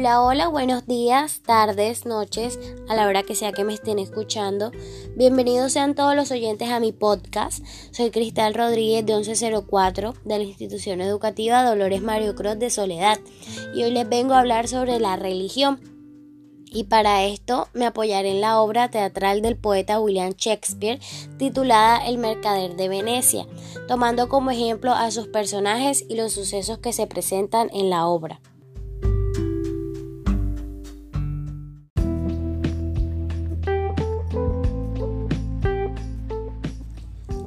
Hola, hola, buenos días, tardes, noches, a la hora que sea que me estén escuchando. Bienvenidos sean todos los oyentes a mi podcast. Soy Cristal Rodríguez de 1104 de la institución educativa Dolores Mario Cruz de Soledad y hoy les vengo a hablar sobre la religión. Y para esto me apoyaré en la obra teatral del poeta William Shakespeare titulada El Mercader de Venecia, tomando como ejemplo a sus personajes y los sucesos que se presentan en la obra.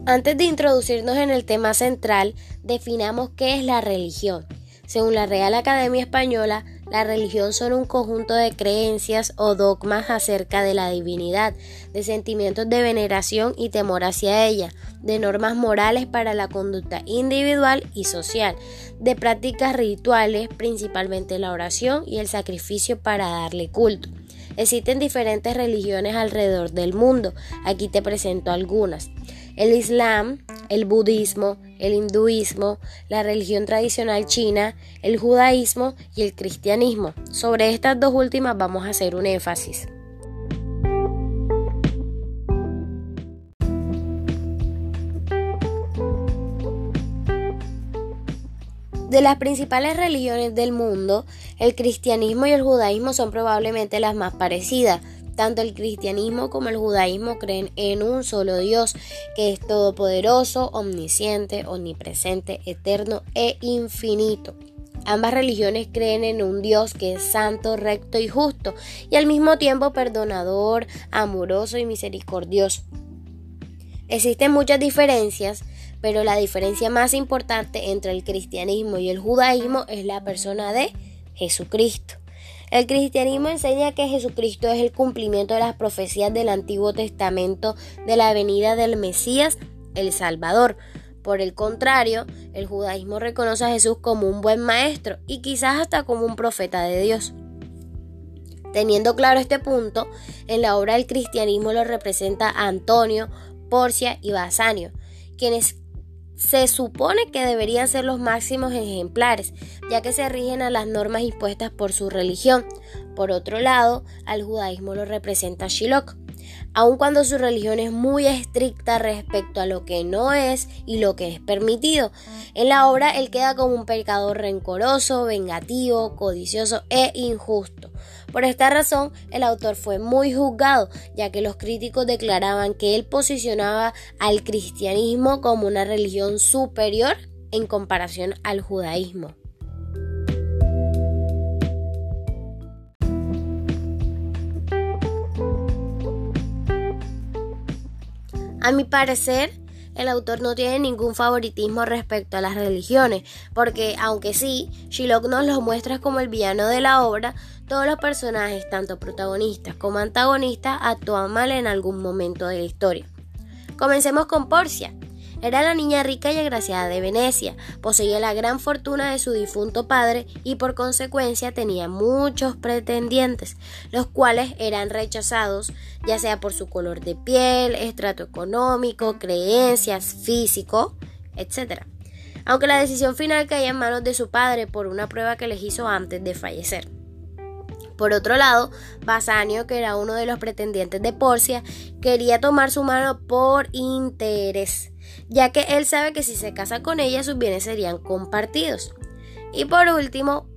Antes de introducirnos en el tema central, definamos qué es la religión. Según la Real Academia Española, la religión son un conjunto de creencias o dogmas acerca de la divinidad, de sentimientos de veneración y temor hacia ella, de normas morales para la conducta individual y social, de prácticas rituales, principalmente la oración y el sacrificio para darle culto. Existen diferentes religiones alrededor del mundo. Aquí te presento algunas el Islam, el budismo, el hinduismo, la religión tradicional china, el judaísmo y el cristianismo. Sobre estas dos últimas vamos a hacer un énfasis. De las principales religiones del mundo, el cristianismo y el judaísmo son probablemente las más parecidas, tanto el cristianismo como el judaísmo creen en un solo Dios, que es todopoderoso, omnisciente, omnipresente, eterno e infinito. Ambas religiones creen en un Dios que es santo, recto y justo, y al mismo tiempo perdonador, amoroso y misericordioso. Existen muchas diferencias, pero la diferencia más importante entre el cristianismo y el judaísmo es la persona de Jesucristo. El cristianismo enseña que Jesucristo es el cumplimiento de las profecías del Antiguo Testamento de la venida del Mesías, el Salvador. Por el contrario, el judaísmo reconoce a Jesús como un buen maestro y quizás hasta como un profeta de Dios. Teniendo claro este punto, en la obra del cristianismo lo representa Antonio, Porcia y Basanio, quienes se supone que deberían ser los máximos ejemplares, ya que se rigen a las normas impuestas por su religión. Por otro lado, al judaísmo lo representa Shiloh, aun cuando su religión es muy estricta respecto a lo que no es y lo que es permitido. En la obra él queda como un pecador rencoroso, vengativo, codicioso e injusto. Por esta razón, el autor fue muy juzgado, ya que los críticos declaraban que él posicionaba al cristianismo como una religión superior en comparación al judaísmo. A mi parecer, el autor no tiene ningún favoritismo respecto a las religiones, porque aunque sí, Shylock nos lo muestra como el villano de la obra, todos los personajes, tanto protagonistas como antagonistas, actúan mal en algún momento de la historia. Comencemos con Porcia, era la niña rica y agraciada de Venecia, poseía la gran fortuna de su difunto padre y por consecuencia tenía muchos pretendientes, los cuales eran rechazados ya sea por su color de piel, estrato económico, creencias, físico, etc. Aunque la decisión final caía en manos de su padre por una prueba que les hizo antes de fallecer. Por otro lado, Basanio, que era uno de los pretendientes de Porcia, quería tomar su mano por interés ya que él sabe que si se casa con ella sus bienes serían compartidos. Y por último,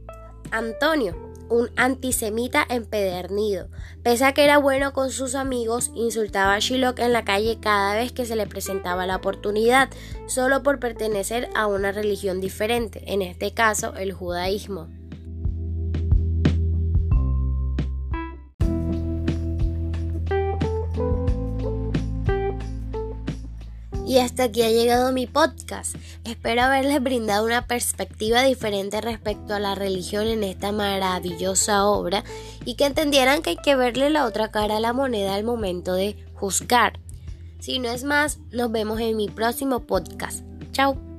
Antonio, un antisemita empedernido. Pese a que era bueno con sus amigos, insultaba a Shiloh en la calle cada vez que se le presentaba la oportunidad, solo por pertenecer a una religión diferente, en este caso el judaísmo. Y hasta aquí ha llegado mi podcast. Espero haberles brindado una perspectiva diferente respecto a la religión en esta maravillosa obra y que entendieran que hay que verle la otra cara a la moneda al momento de juzgar. Si no es más, nos vemos en mi próximo podcast. Chao.